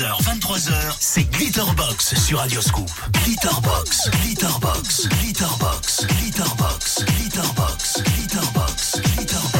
22h, 23h, c'est Glitterbox sur Radioscoop. Glitterbox, Glitterbox, Glitterbox, Glitterbox, Glitterbox, Glitterbox, Glitterbox, Glitterbox.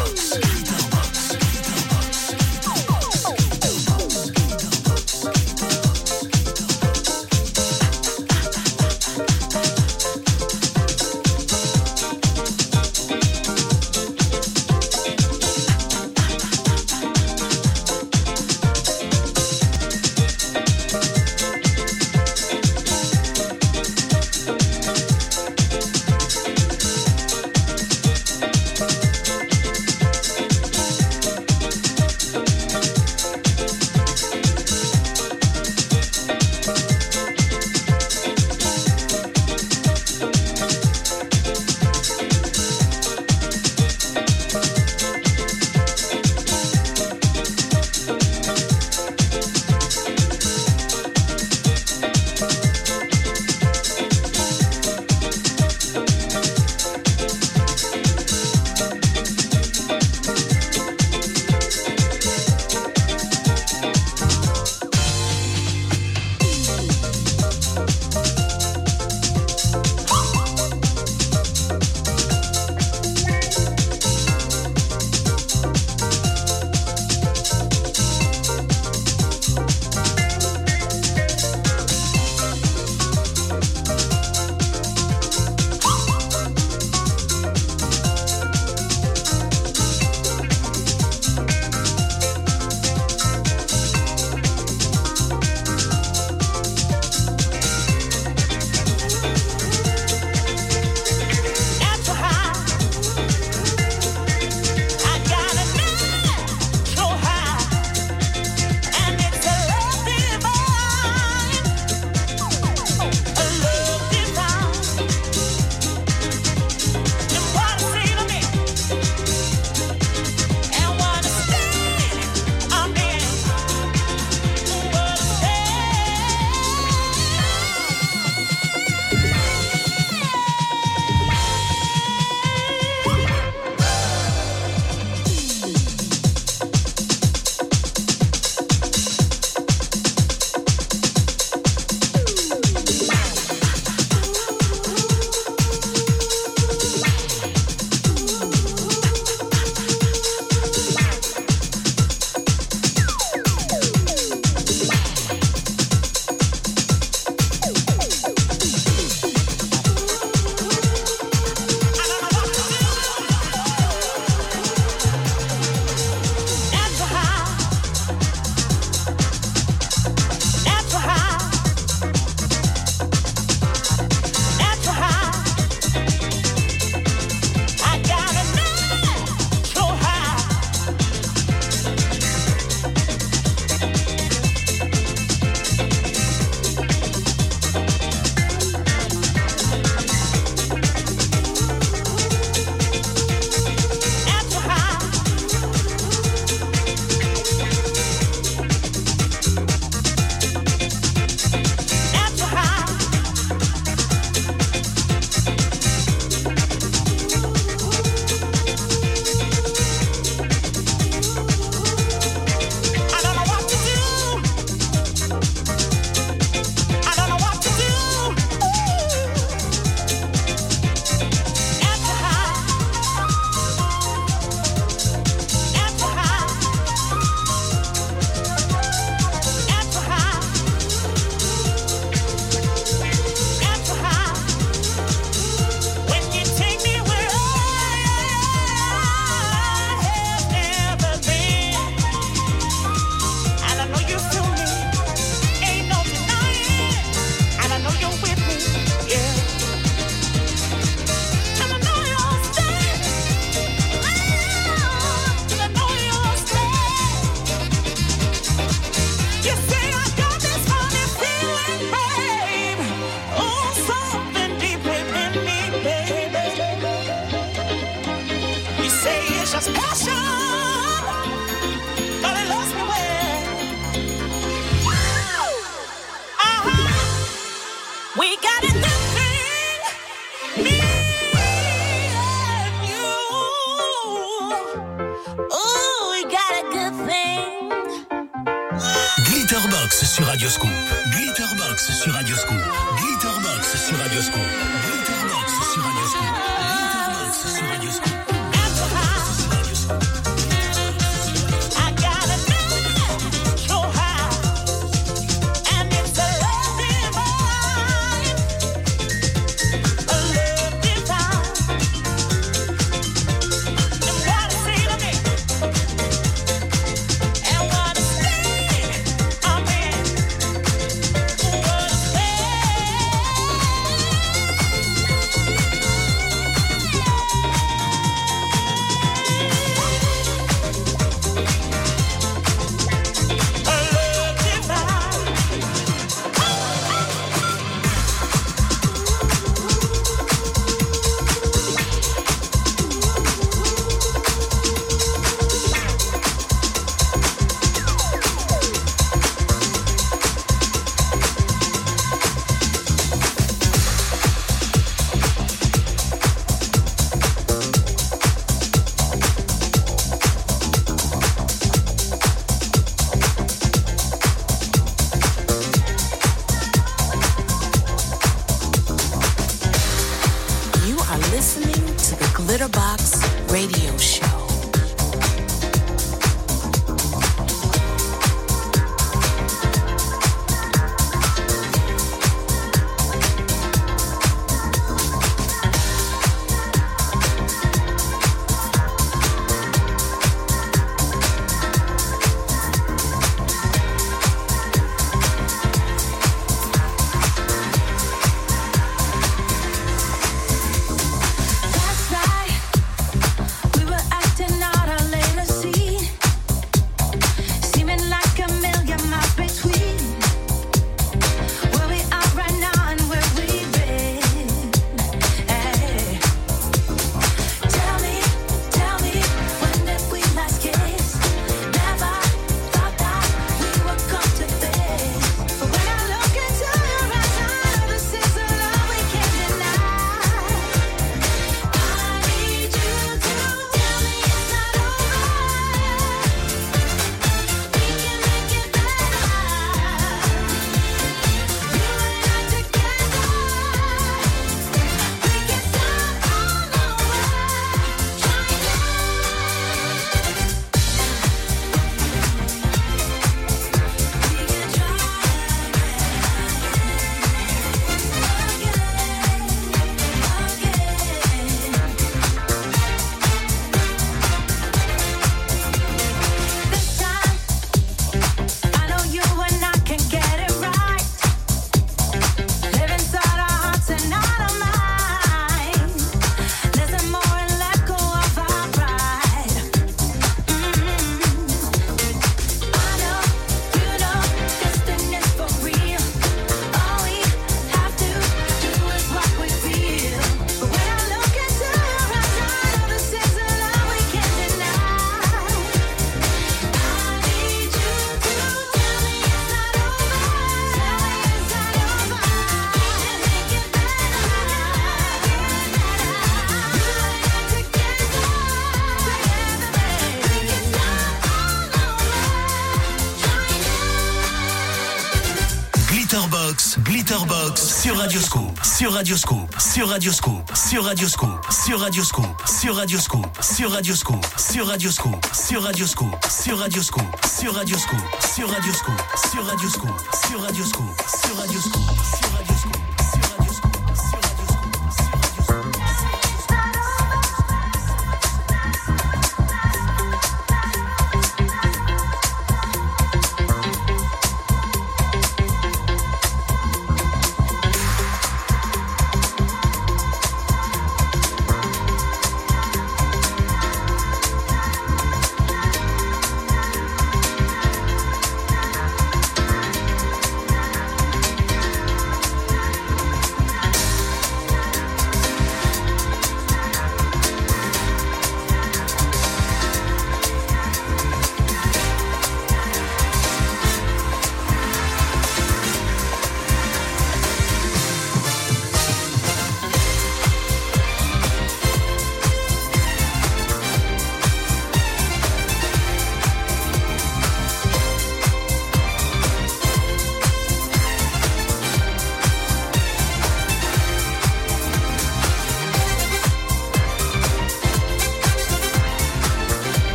Radioscope, sur Radioscope, sur Radioscope, sur Radioscope, sur Radioscope, sur Radioscope, sur Radioscope, sur Radioscope, sur Radioscope, sur Radioscope, sur Radioscope, sur Radioscope, sur Radioscope, sur Radioscope,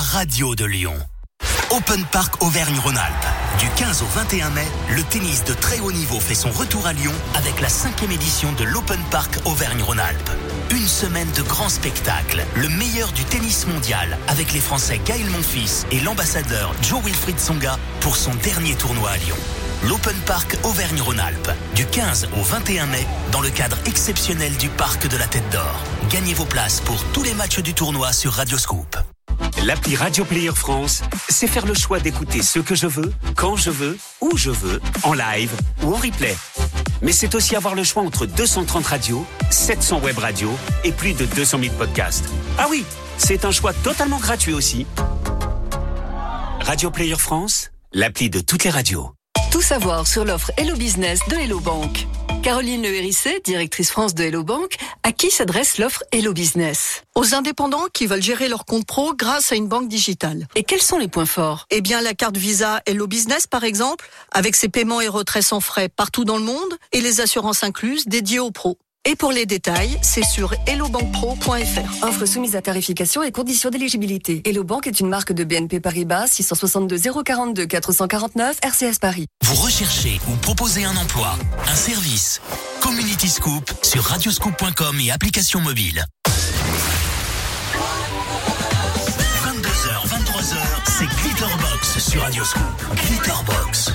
radio de Lyon. Open Park Auvergne-Rhône-Alpes. Du 15 au 21 mai, le tennis de très haut niveau fait son retour à Lyon avec la cinquième édition de l'Open Park Auvergne-Rhône-Alpes. Une semaine de grands spectacles, le meilleur du tennis mondial avec les Français Gaël Monfils et l'ambassadeur Joe Wilfried Songa pour son dernier tournoi à Lyon. L'Open Park Auvergne-Rhône-Alpes, du 15 au 21 mai, dans le cadre exceptionnel du Parc de la Tête d'Or. Gagnez vos places pour tous les matchs du tournoi sur Radioscoop. L'appli Radio Player France, c'est faire le choix d'écouter ce que je veux, quand je veux, où je veux, en live ou en replay. Mais c'est aussi avoir le choix entre 230 radios, 700 web radios et plus de 200 000 podcasts. Ah oui, c'est un choix totalement gratuit aussi. Radio Player France, l'appli de toutes les radios. Tout savoir sur l'offre Hello Business de Hello Bank. Caroline Le Hérissé, directrice France de Hello Bank, à qui s'adresse l'offre Hello Business? Aux indépendants qui veulent gérer leur compte pro grâce à une banque digitale. Et quels sont les points forts? Eh bien, la carte Visa Hello Business, par exemple, avec ses paiements et retraits sans frais partout dans le monde et les assurances incluses dédiées aux pros. Et pour les détails, c'est sur hellobankpro.fr. Offre soumise à tarification et conditions d'éligibilité. Hello Bank est une marque de BNP Paribas 662 042 449 RCS Paris. Vous recherchez ou proposez un emploi, un service Community Scoop sur radioscoop.com et application mobile. 22h, 23h, c'est Glitterbox sur Radioscoop. Glitterbox.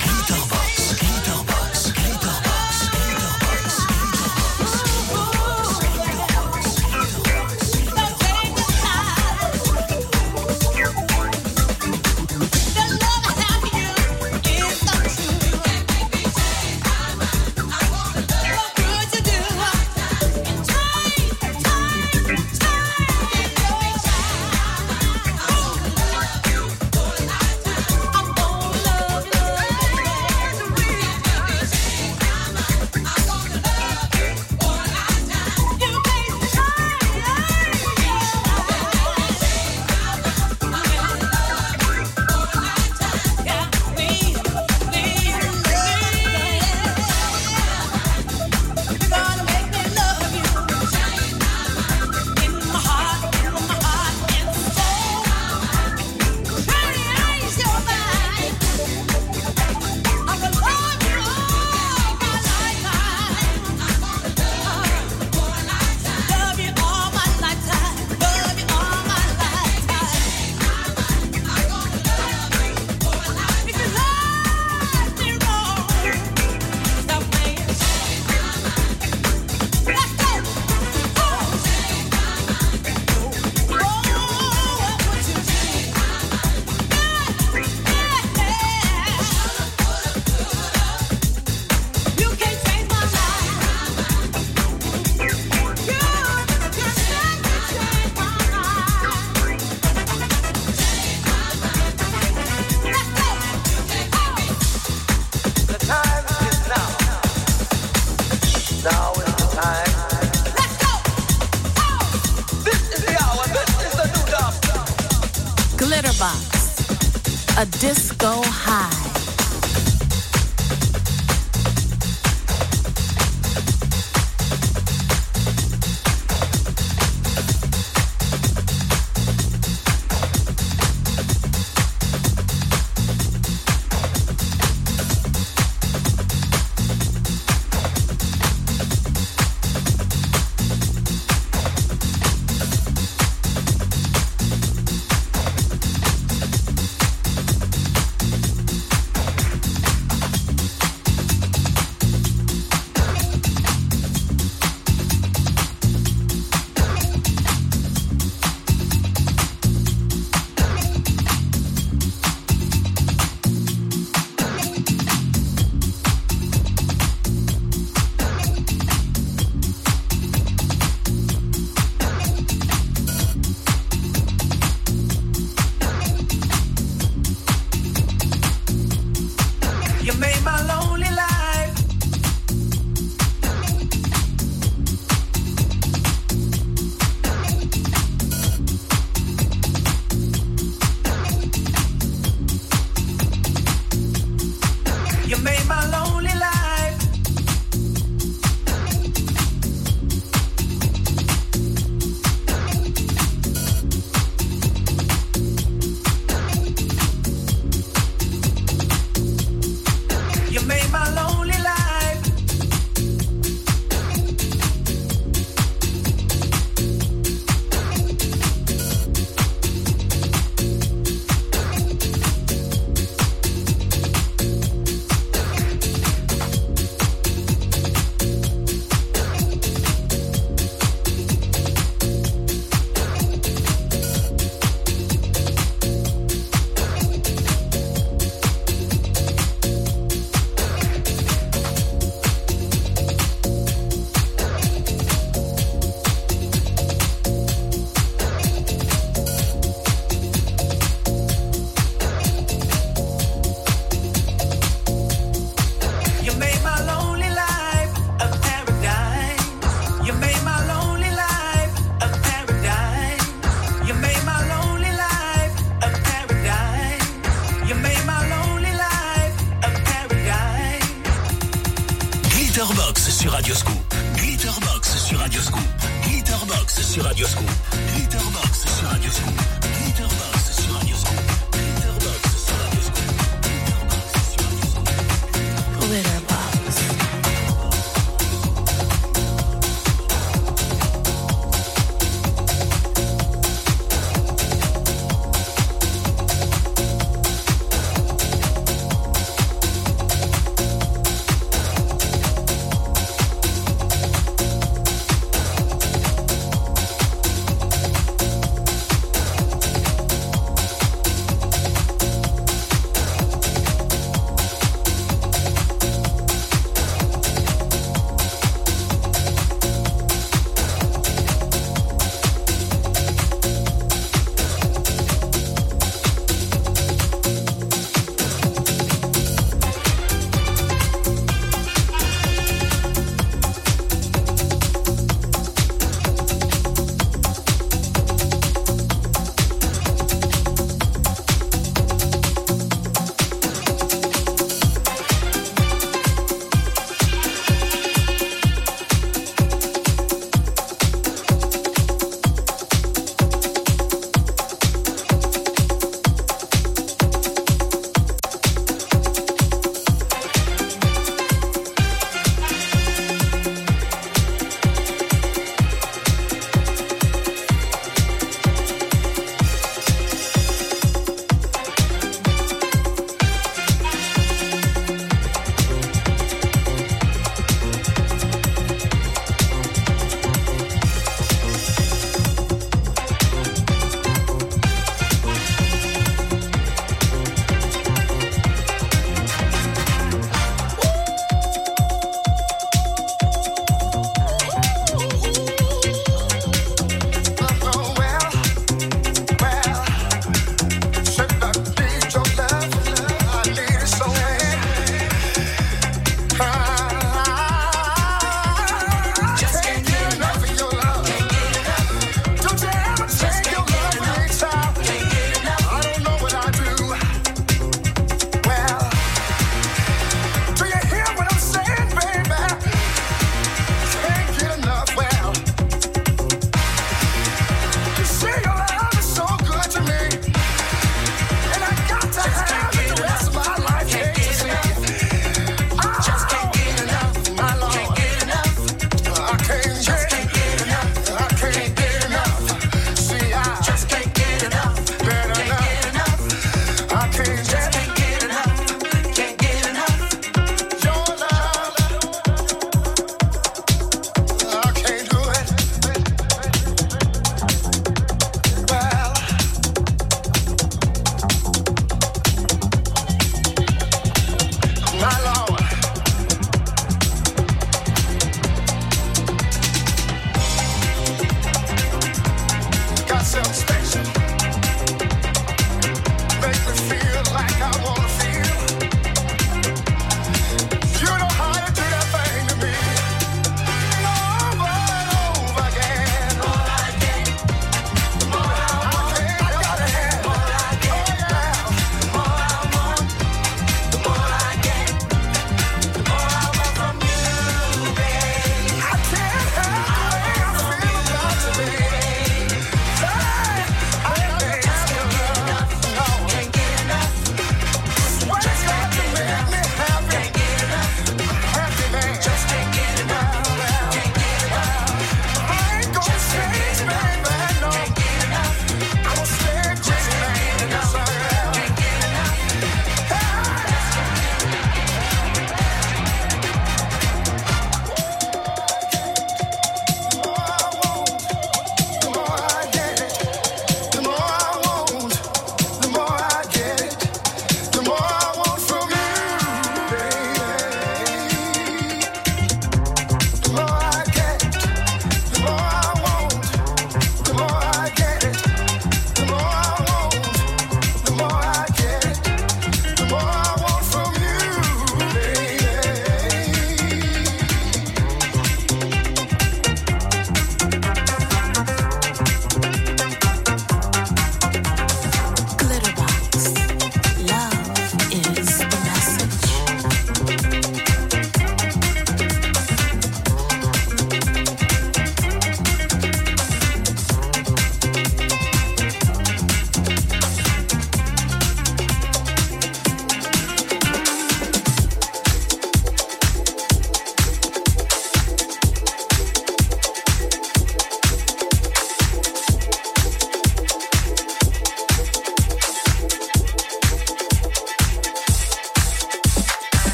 Disco high.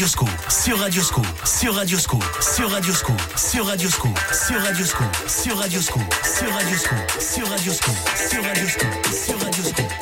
Sur Radioscoop, sur Radioscoop, sur Radioscoop, sur Radioscoop, sur Radioscoop, sur Radioscoop, sur Radioscoop, sur Radioscoop, sur Radioscoop, sur Radioscoop, sur Radioscoop, sur Radioscoop,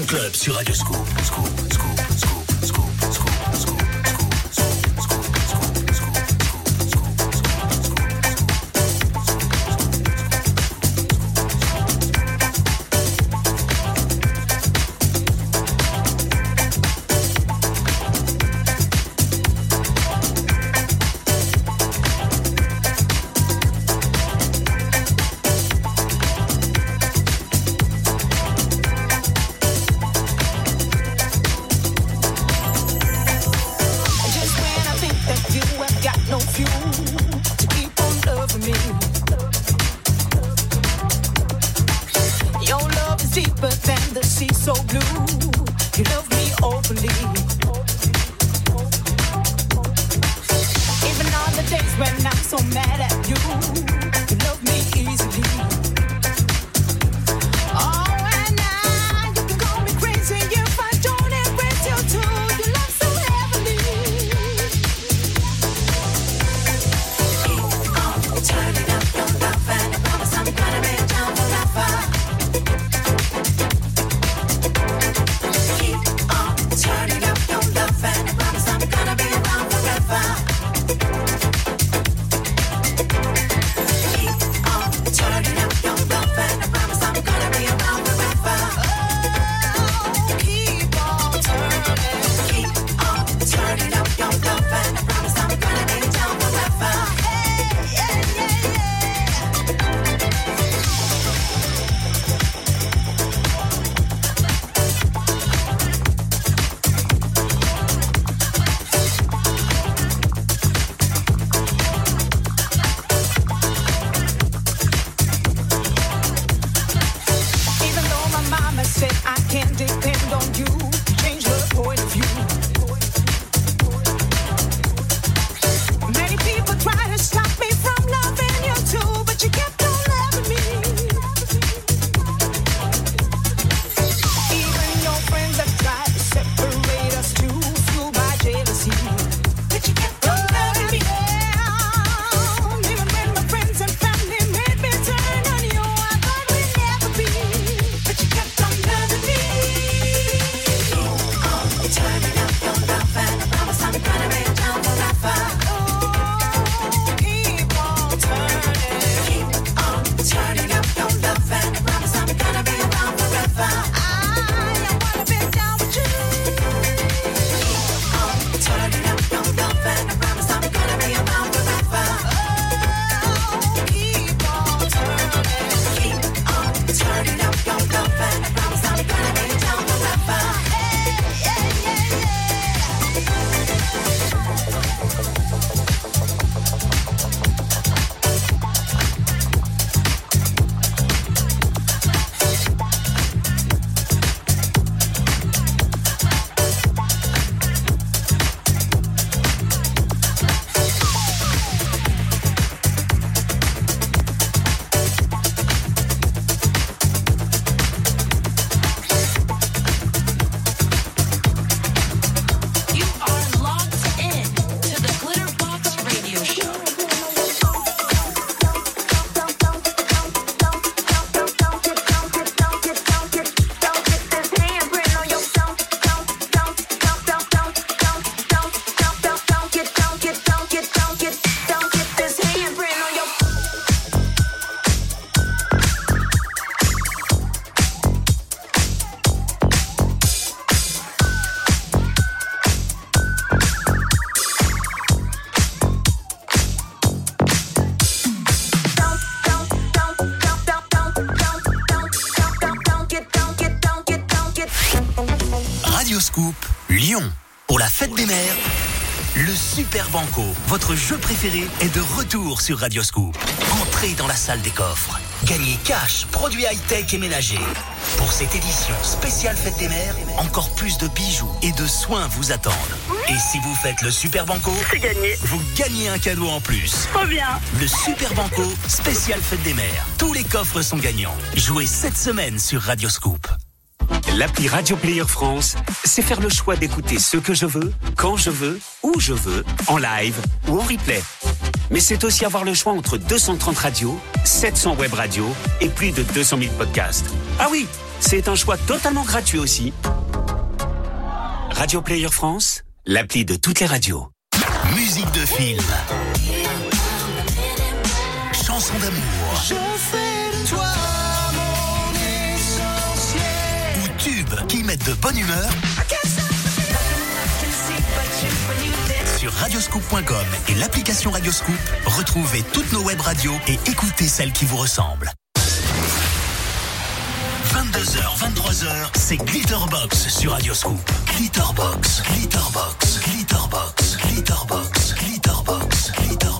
Club sur Radio Scoop. est de retour sur Radio Radioscoop. Entrez dans la salle des coffres. Gagnez cash, produits high-tech et ménagers. Pour cette édition spéciale Fête des Mères, encore plus de bijoux et de soins vous attendent. Et si vous faites le Super Banco, c'est gagné. Vous gagnez un cadeau en plus. Trop bien. Le Super Banco, spécial Fête des Mères. Tous les coffres sont gagnants. Jouez cette semaine sur Radio Radioscoop. L'appli Radio Player France, c'est faire le choix d'écouter ce que je veux, quand je veux où je veux, en live ou en replay. Mais c'est aussi avoir le choix entre 230 radios, 700 web radios et plus de 200 000 podcasts. Ah oui, c'est un choix totalement gratuit aussi. Radio Player France, l'appli de toutes les radios. Musique de film. Chanson d'amour. Je fais de toi mon essentiel. Ou tubes qui mettent de bonne humeur radioscoop.com et l'application Radioscoop. Retrouvez toutes nos web radios et écoutez celles qui vous ressemblent. 22h, 23h, c'est Glitterbox sur Radioscoop. Glitterbox, Glitterbox, Glitterbox, Glitterbox, Glitterbox, Glitterbox,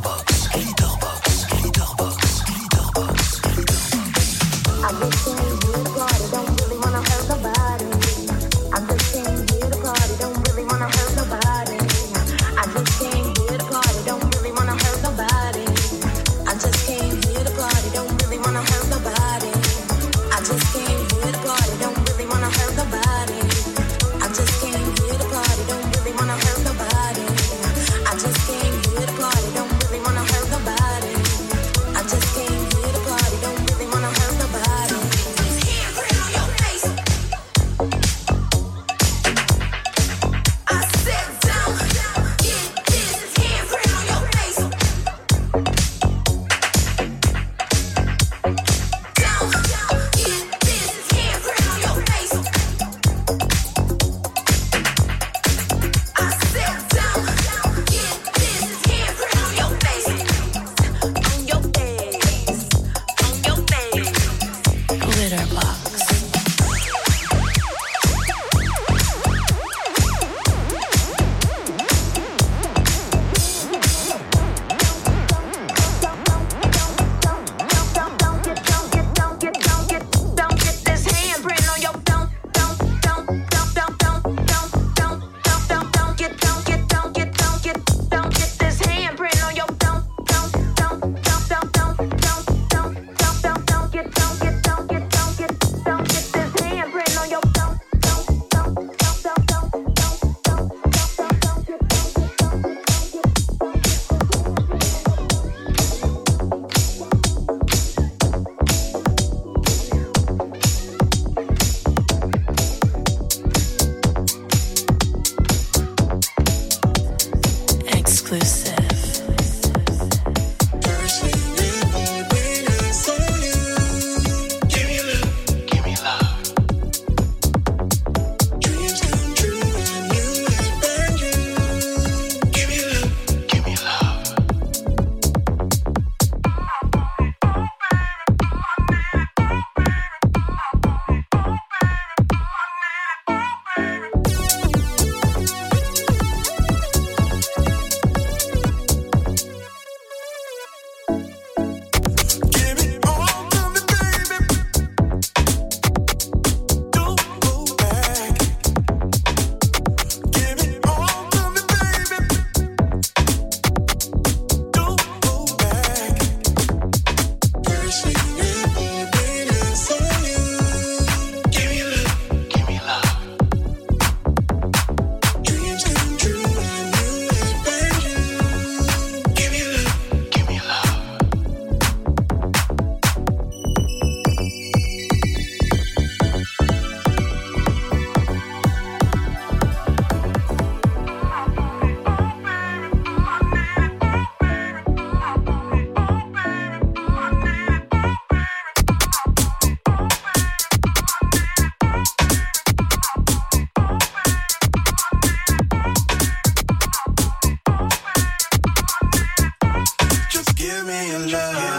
me your love,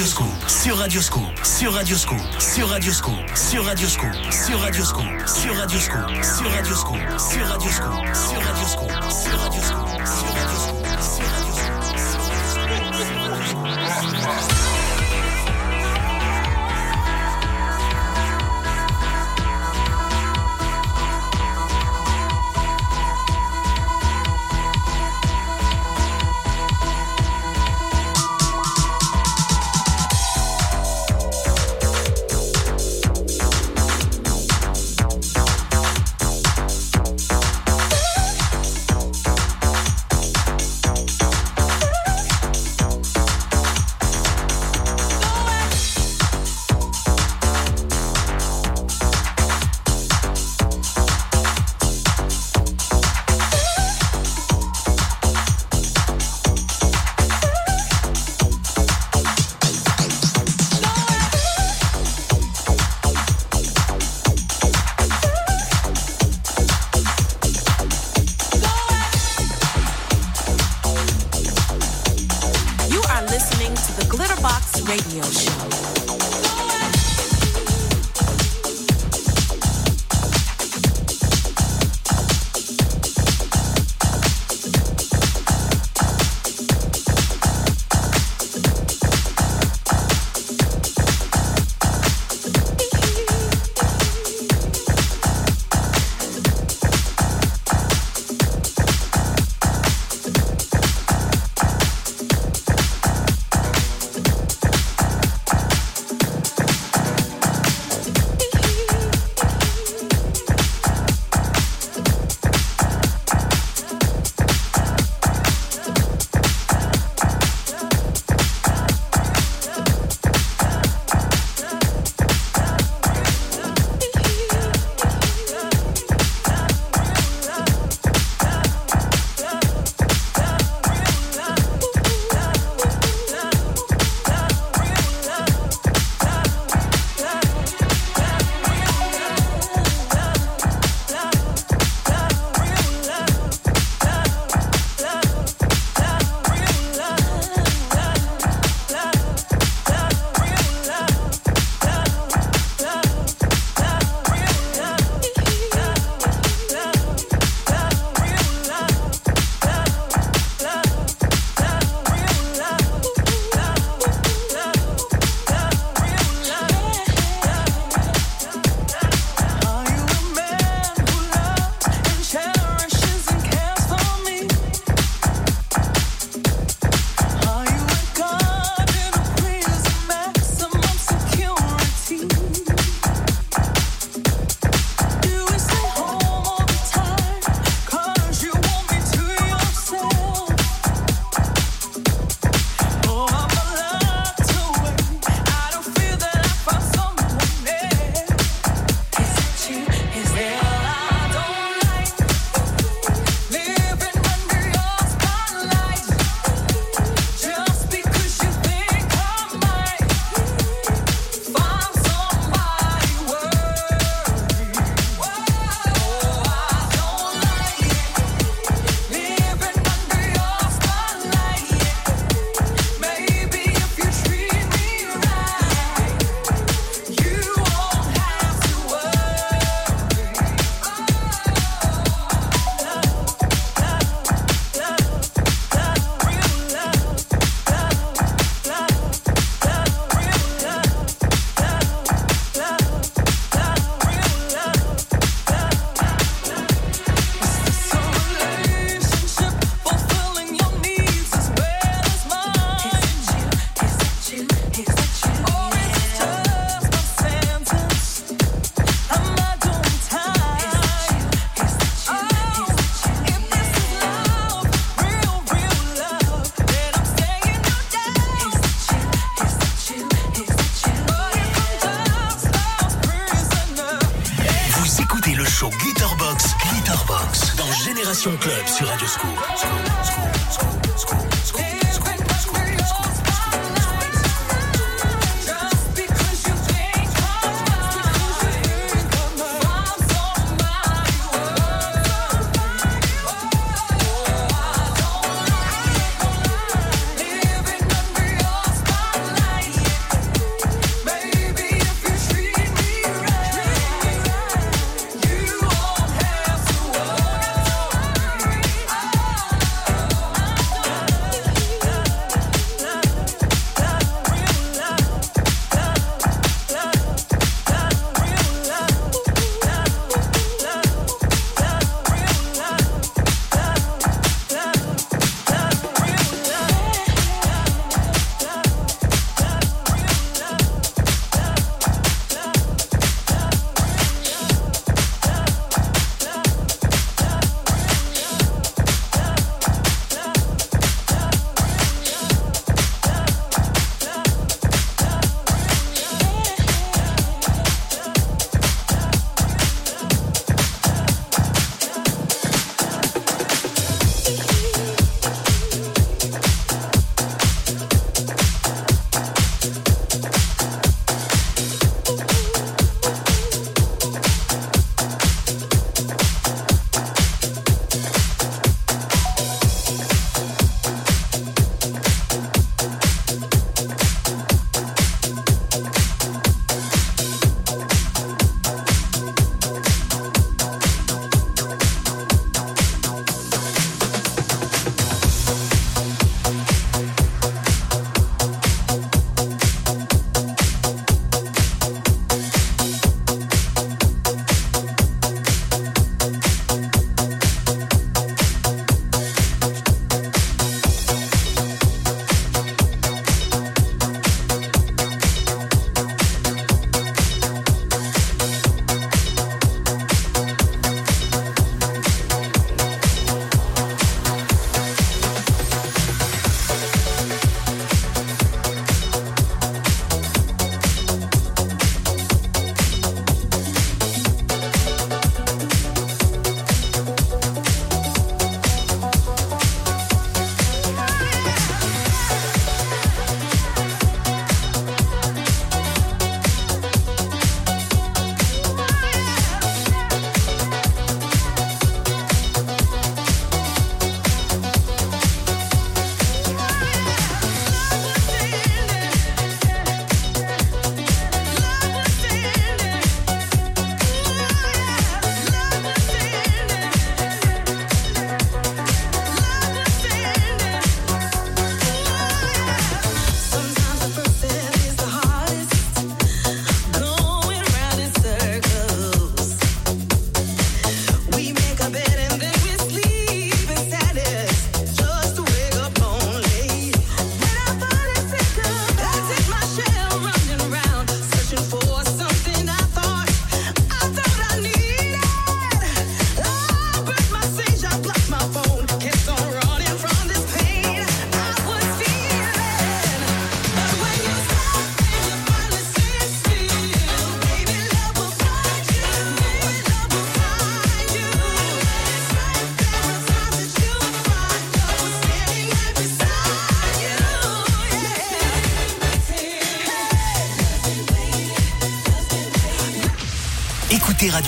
Glitterbox sur Radioscoop, sur Radioscoop, sur Radioscoop, sur Radioscoop, sur Radioscoop, sur Radioscoop, sur Radioscoop, sur Radioscoop, sur Radioscoop, sur Radioscoop, sur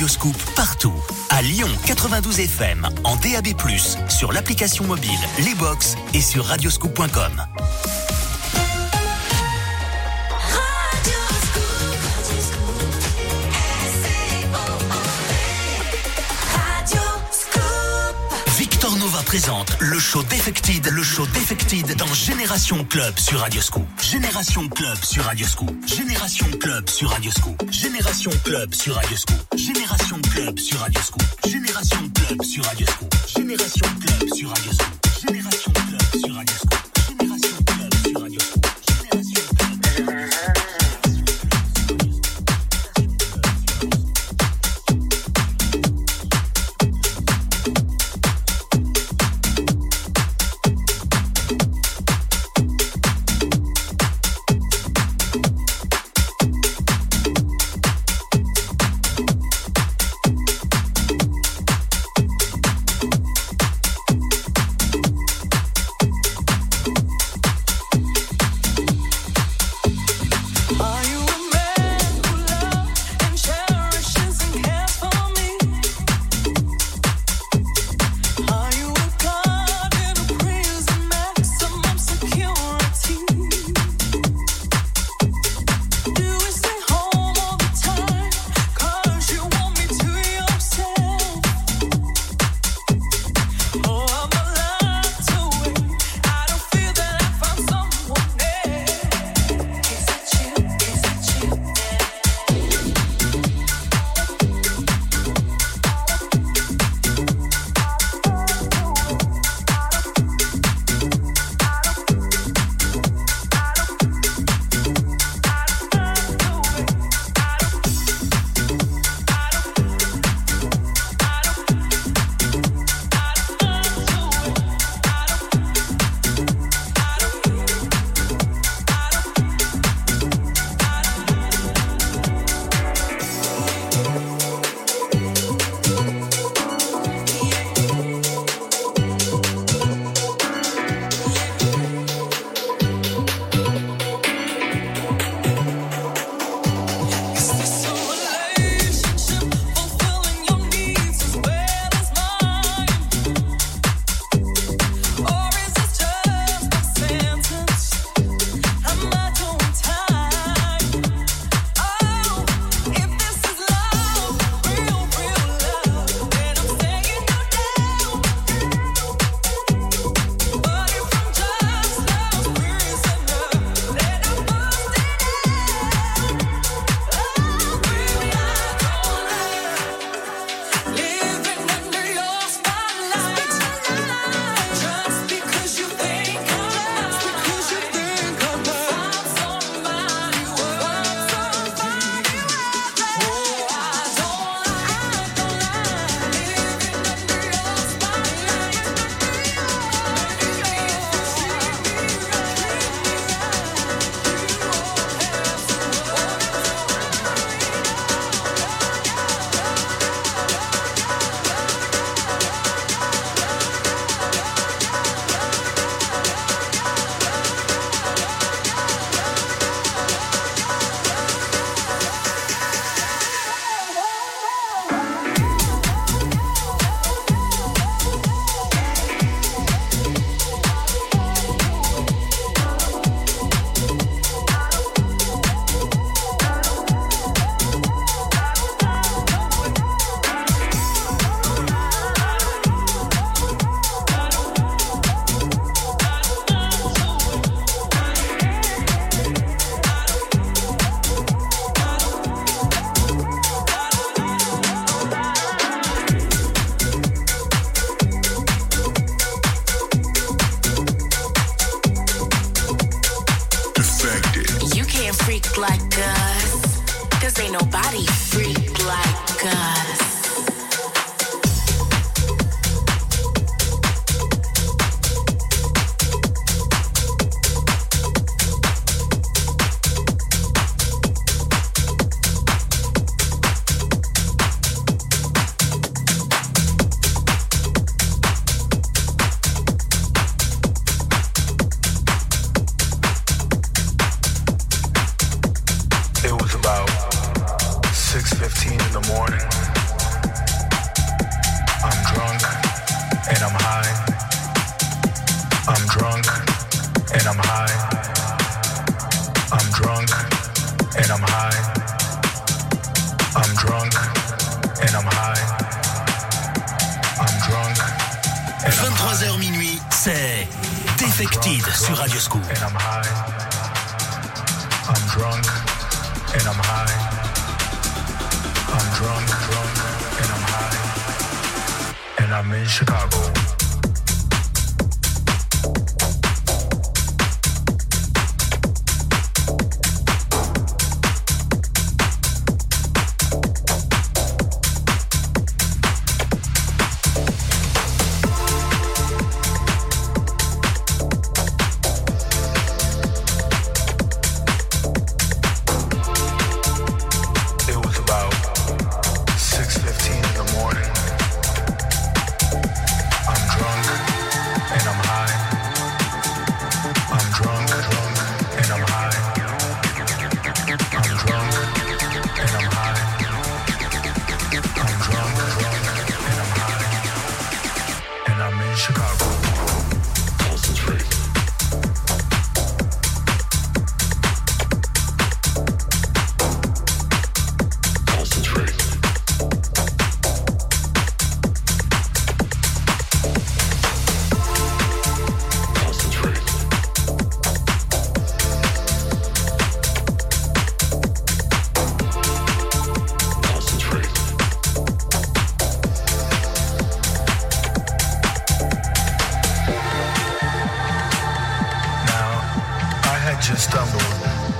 Radioscoop partout. À Lyon 92 FM, en DAB+, sur l'application mobile, les box et sur radioscoop.com. show Defected, le show Defected dans Génération Club sur Radioscoop. Génération Club sur Radioscoop. Génération Club sur Radioscoop. Génération Club sur Radioscoop. Génération Club sur Radioscoop. Génération Club sur Radioscoop. Génération Club sur Radioscoop. Génération Club sur Radioscoop.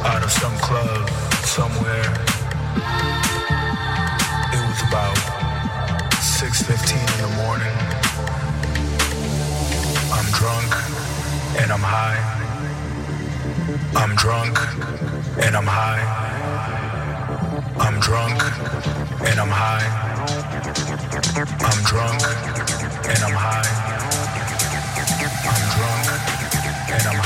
out of some club somewhere. It was about 6.15 in the morning. I'm drunk and I'm high. I'm drunk and I'm high. I'm drunk and I'm high. I'm drunk and I'm high. I'm drunk and I'm high.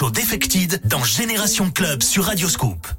Show dans Génération Club sur Radioscoop.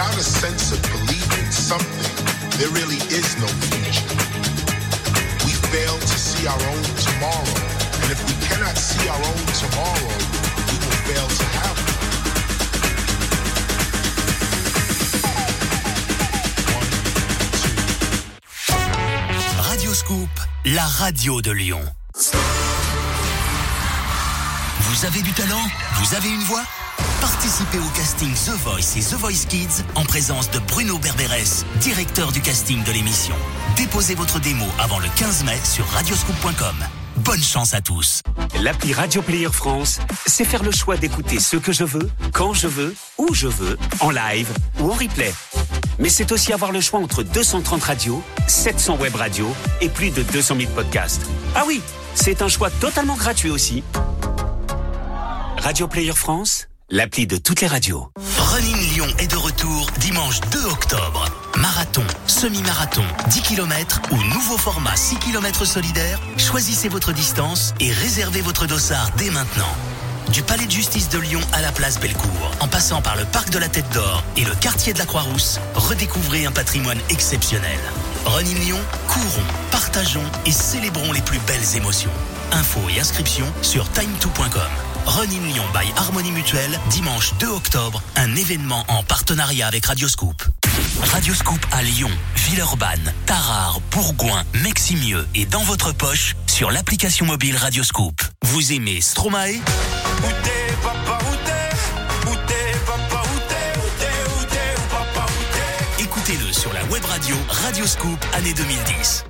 Without a sense of belief in something, there really is no future. We fail to see our own tomorrow, and if we cannot see our own tomorrow, we will fail to have it. Radio Scoop, la radio de Lyon. Vous avez du talent? Vous avez une voix? Participez au casting The Voice et The Voice Kids en présence de Bruno Berberes, directeur du casting de l'émission. Déposez votre démo avant le 15 mai sur radioscoop.com. Bonne chance à tous. L'appli Radio Player France, c'est faire le choix d'écouter ce que je veux, quand je veux, où je veux, en live ou en replay. Mais c'est aussi avoir le choix entre 230 radios, 700 web radios et plus de 200 000 podcasts. Ah oui, c'est un choix totalement gratuit aussi. Radio Player France, l'appli de toutes les radios. Running Lyon est de retour dimanche 2 octobre. Marathon, semi-marathon, 10 km ou nouveau format 6 km solidaire, choisissez votre distance et réservez votre dossard dès maintenant. Du Palais de justice de Lyon à la place Bellecour, en passant par le Parc de la Tête d'Or et le quartier de la Croix-Rousse, redécouvrez un patrimoine exceptionnel. Running Lyon, courons, partageons et célébrons les plus belles émotions. Infos et inscriptions sur time2.com. Running Lyon by Harmonie Mutuelle, dimanche 2 octobre, un événement en partenariat avec Radioscoop. Radioscoop à Lyon, Villeurbanne, Tarare, Bourgoin, Meximieux et dans votre poche sur l'application mobile Radioscoop. Vous aimez Stromae? Écoutez-le sur la web radio Radioscoop année 2010.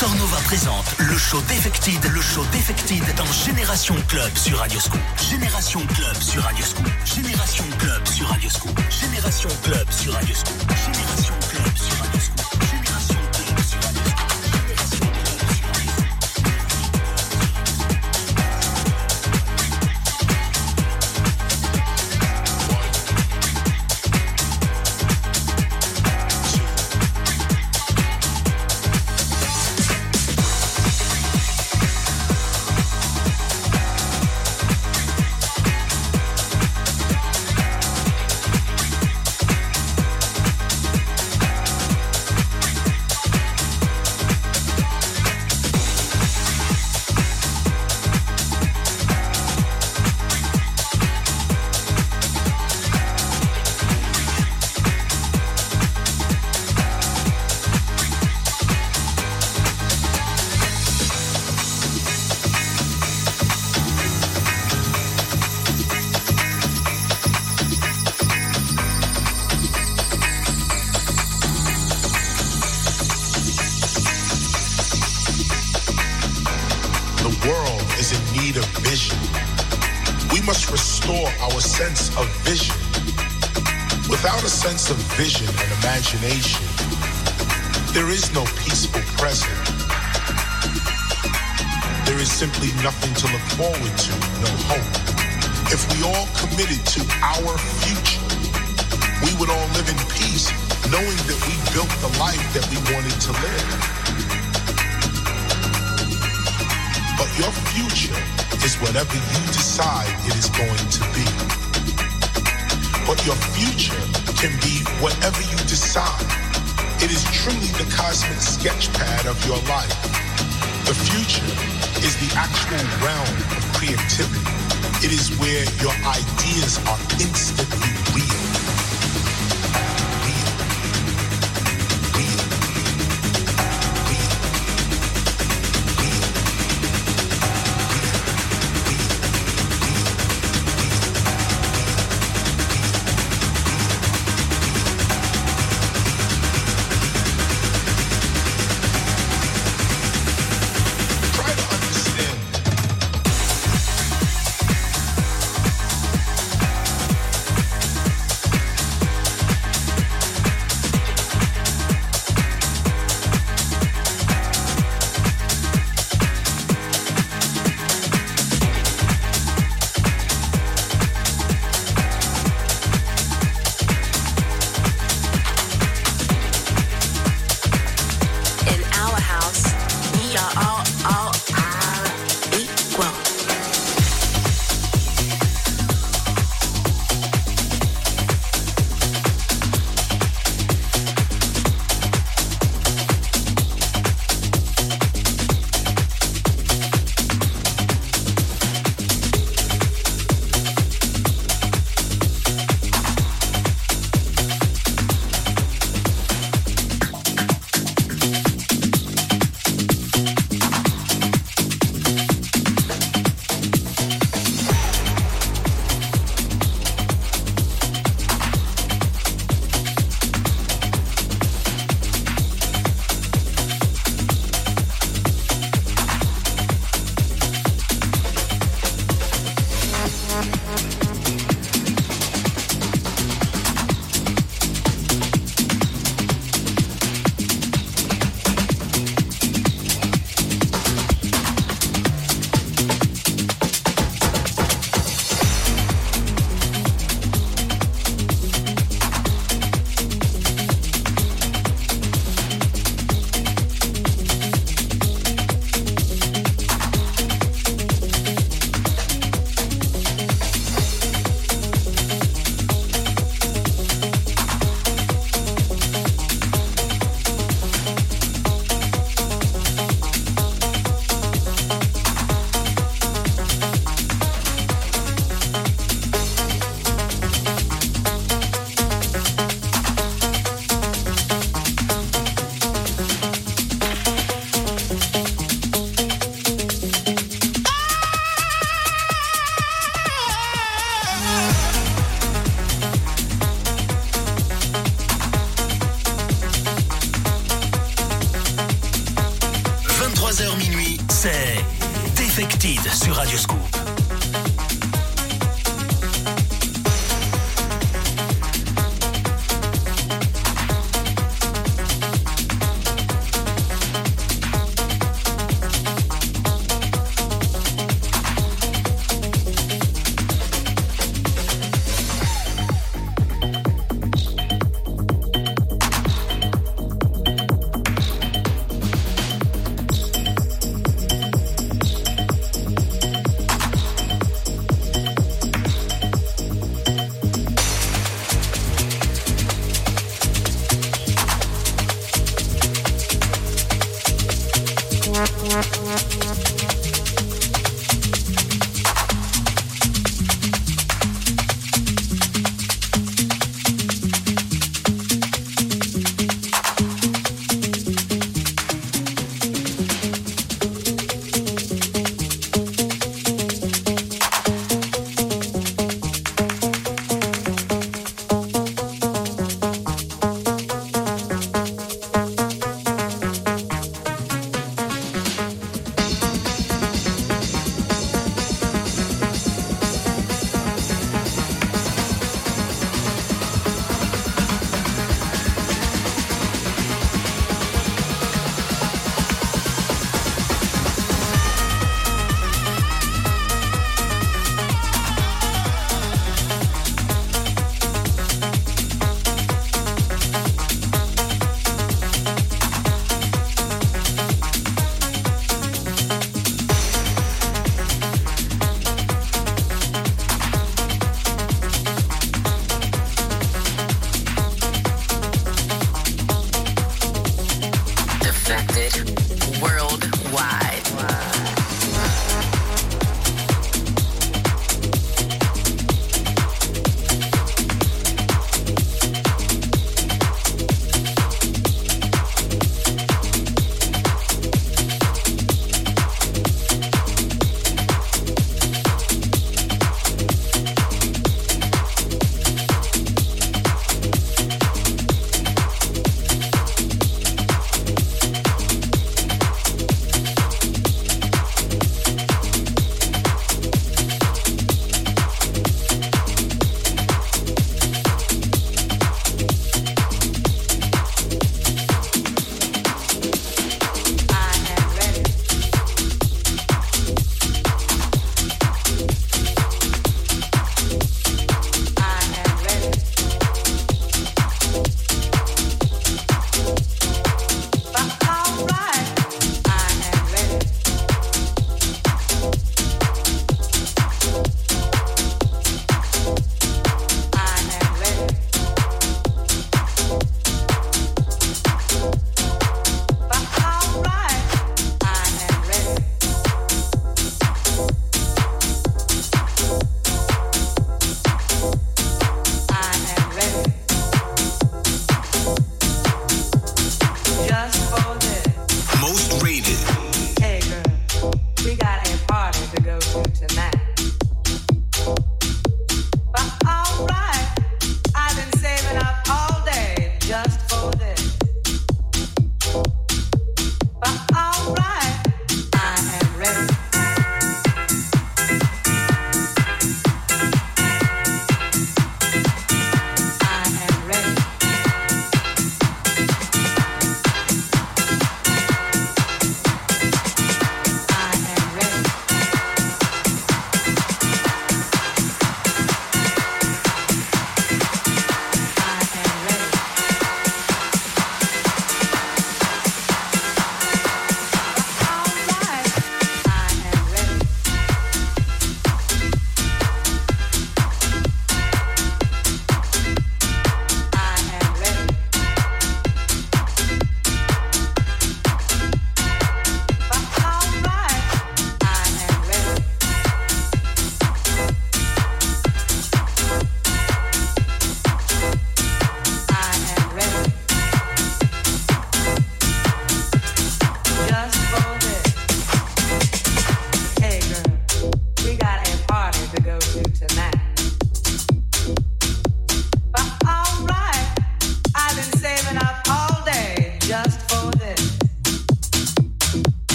Victor Nova présente le show Defected, le show Defected dans Génération Club sur Radioscoop. Génération Club sur Radioscoop. Génération Club sur Radioscoop. Génération Club sur Radioscoop. Génération Club sur Radioscoop. Génération there is no peaceful present. There is simply nothing to look forward to, no hope. If we all committed to our future, we would all live in peace, knowing that we built the life that we wanted to live. But your future is whatever you decide it is going to be. But your future can be whatever you decide. It is truly the cosmic sketchpad of your life. The future is the actual realm of creativity. It is where your ideas are instantly real.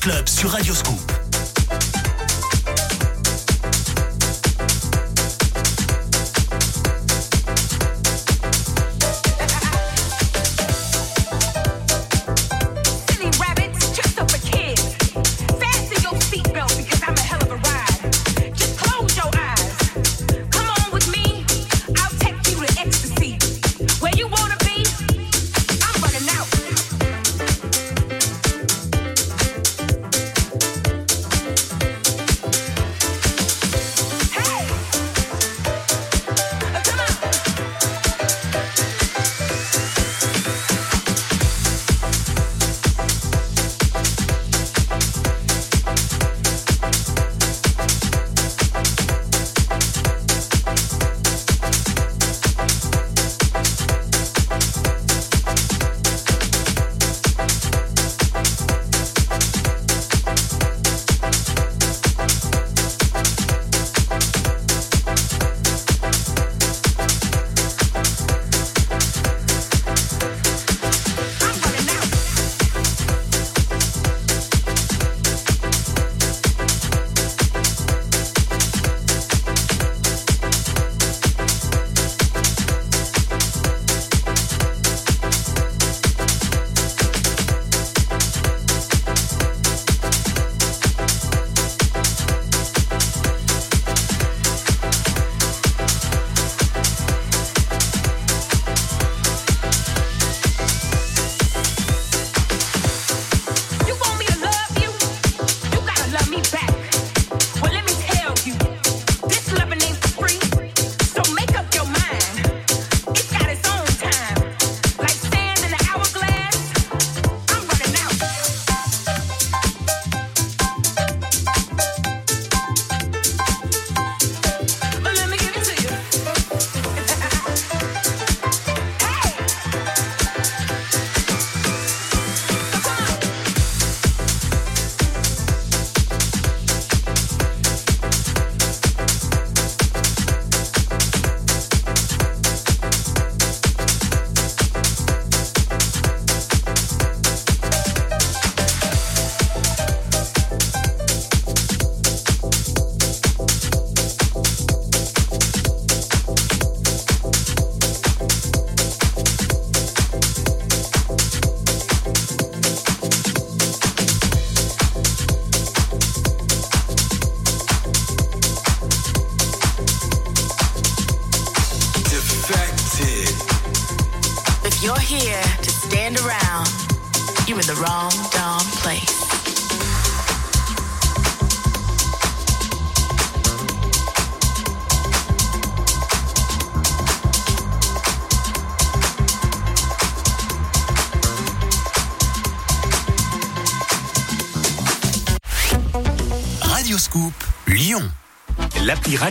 Club sur Radioscoop.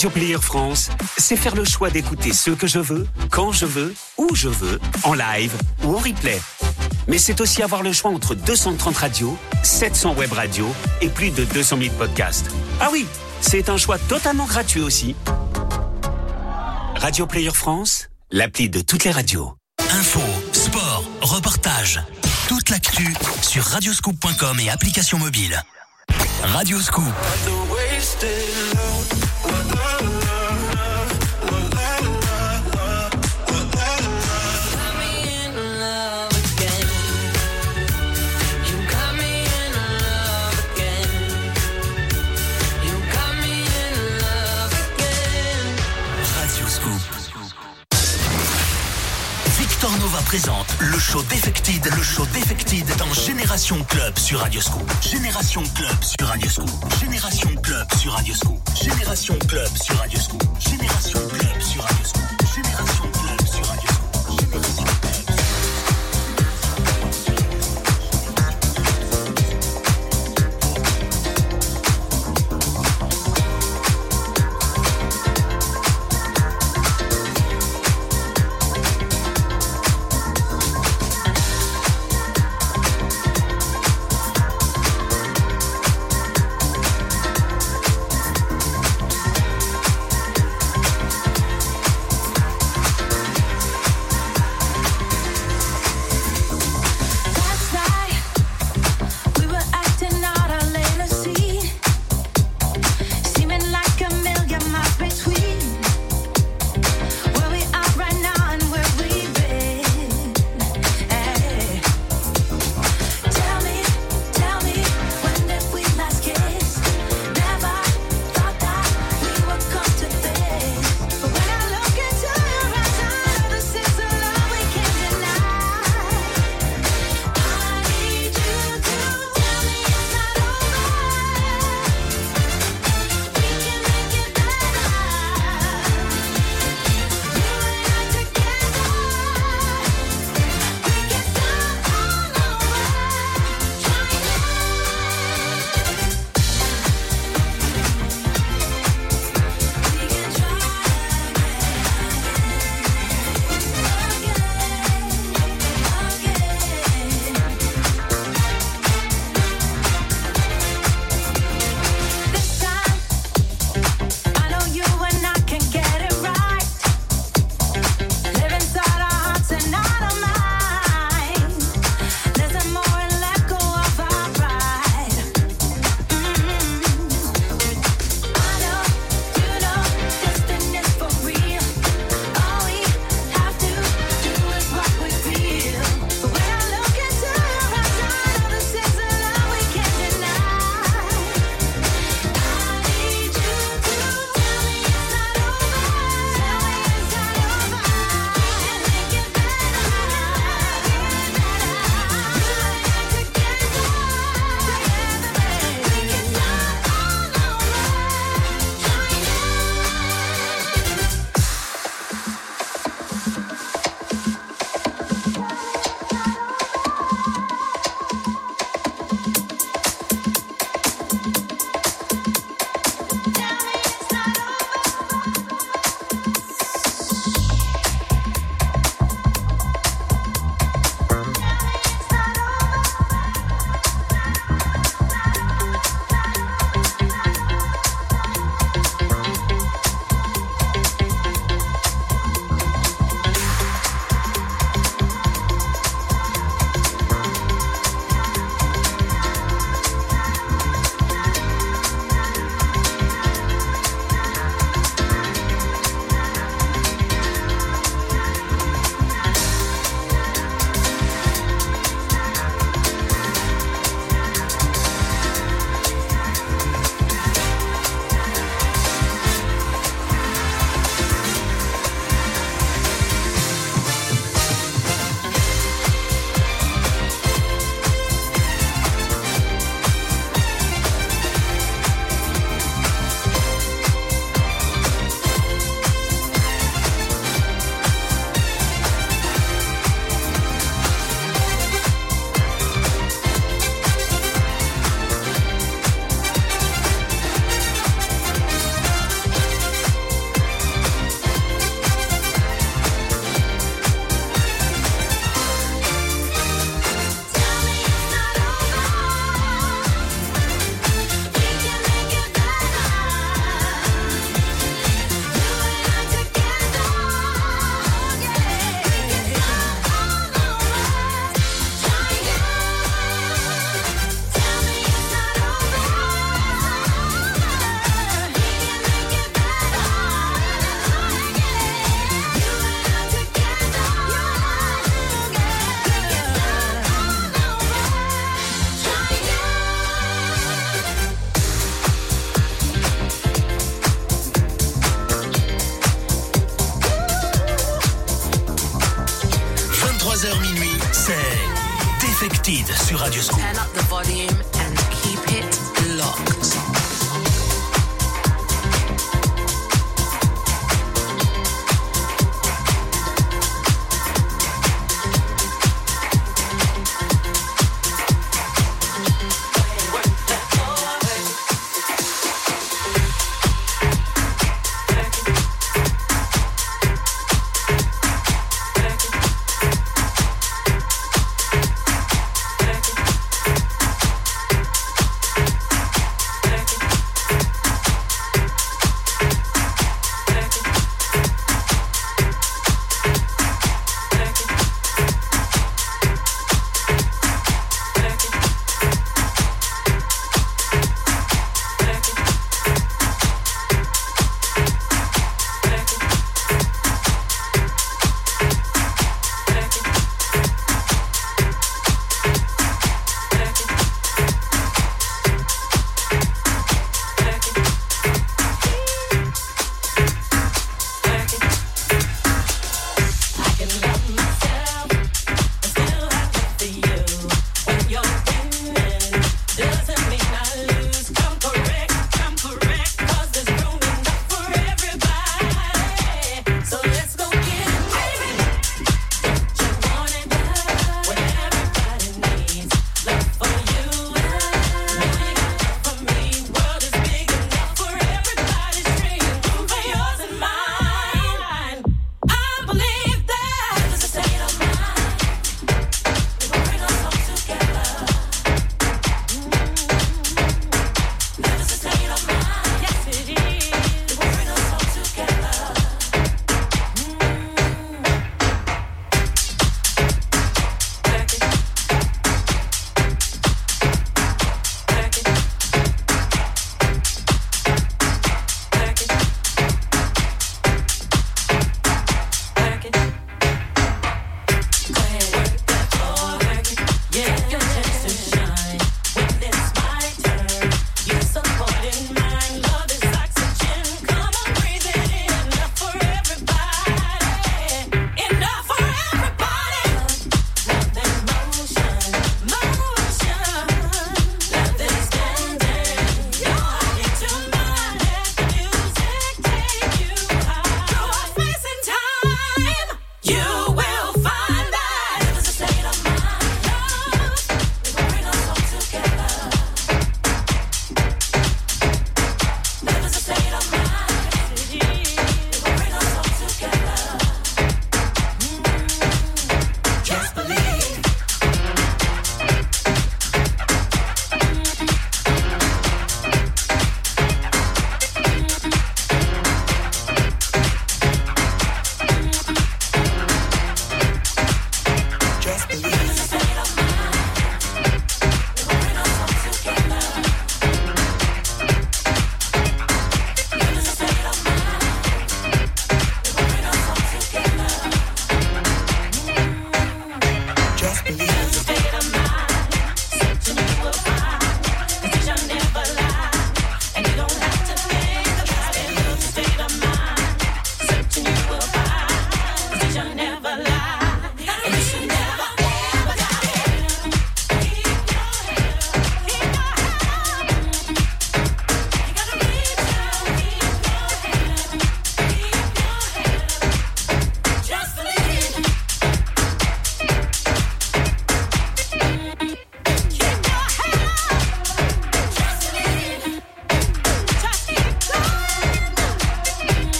Radio Player France, c'est faire le choix d'écouter ce que je veux, quand je veux, où je veux, en live ou en replay. Mais c'est aussi avoir le choix entre 230 radios, 700 web radios et plus de 200 000 podcasts. Ah oui, c'est un choix totalement gratuit aussi. Radio Player France, l'appli de toutes les radios. Info, sport, reportage. Toute l'actu sur radioscoop.com et application mobile. Radioscoop. Présente le show Defected, le show Defected dans Génération Club sur Radioscoop. Génération Club sur Radioscoop. Génération Club sur Radioscoop. Génération Club sur Radioscoop. Génération Club sur Radioscoop. Génération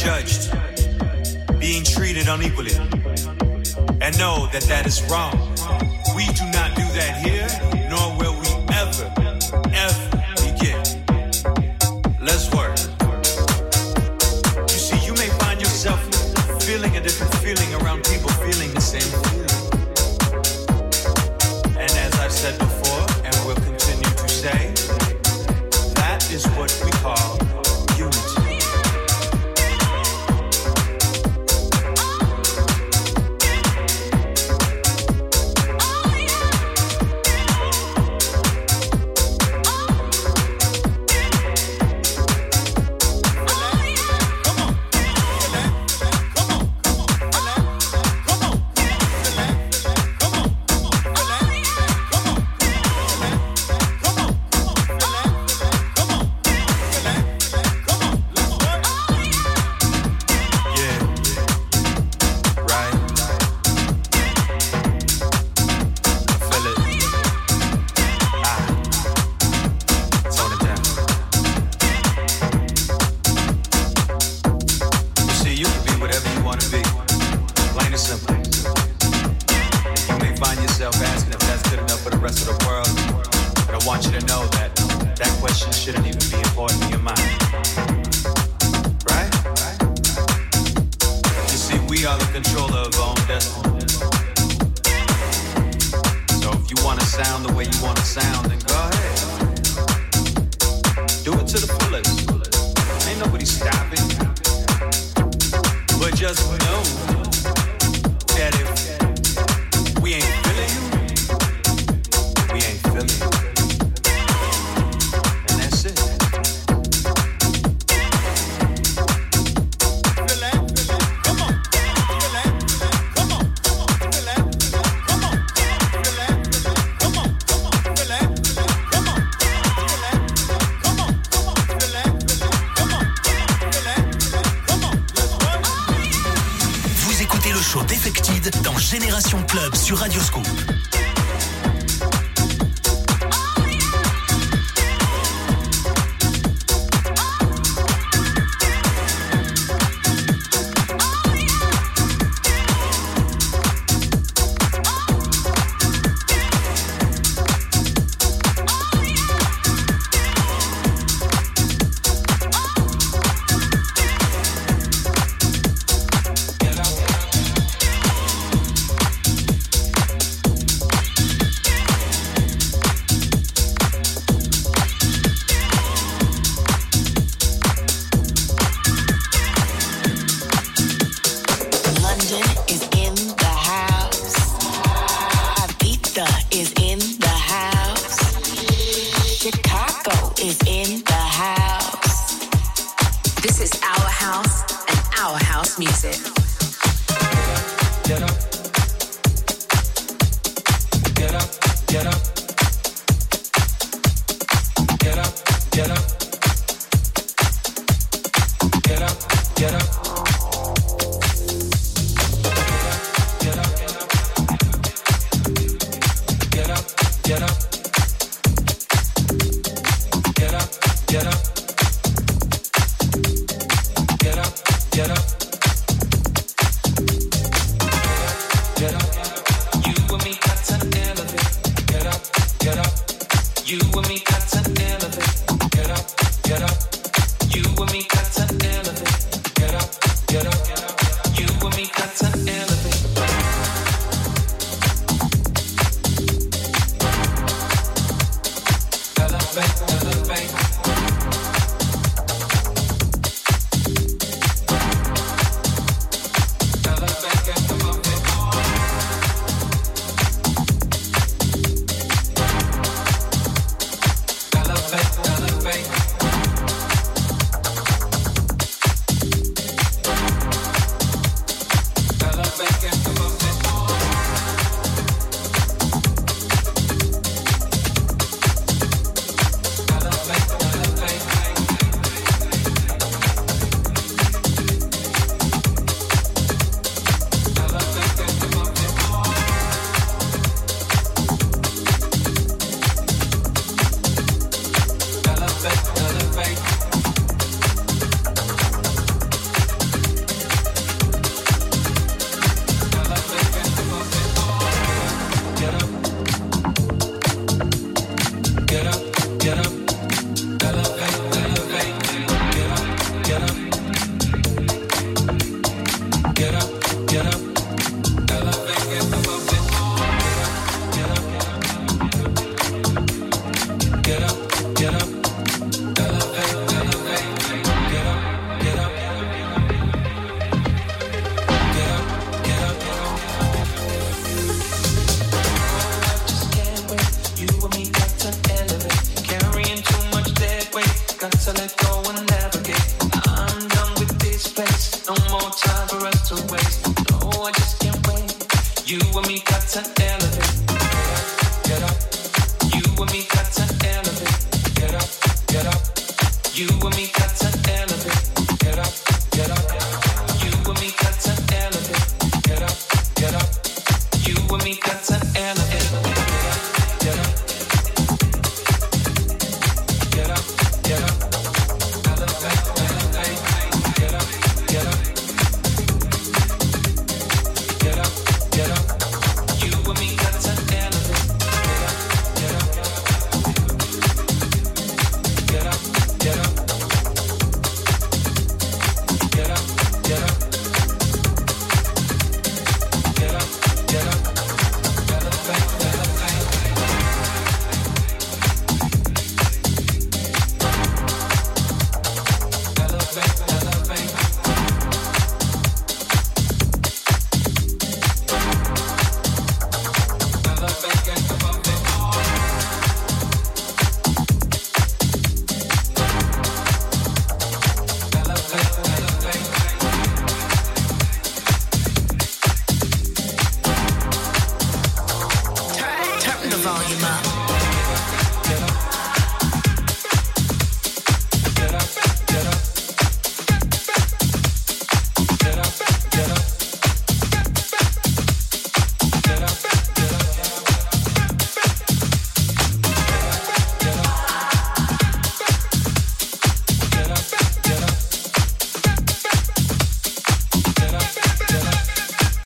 judged, being treated unequally. And know that that is wrong. We do not do that here, nor will we ever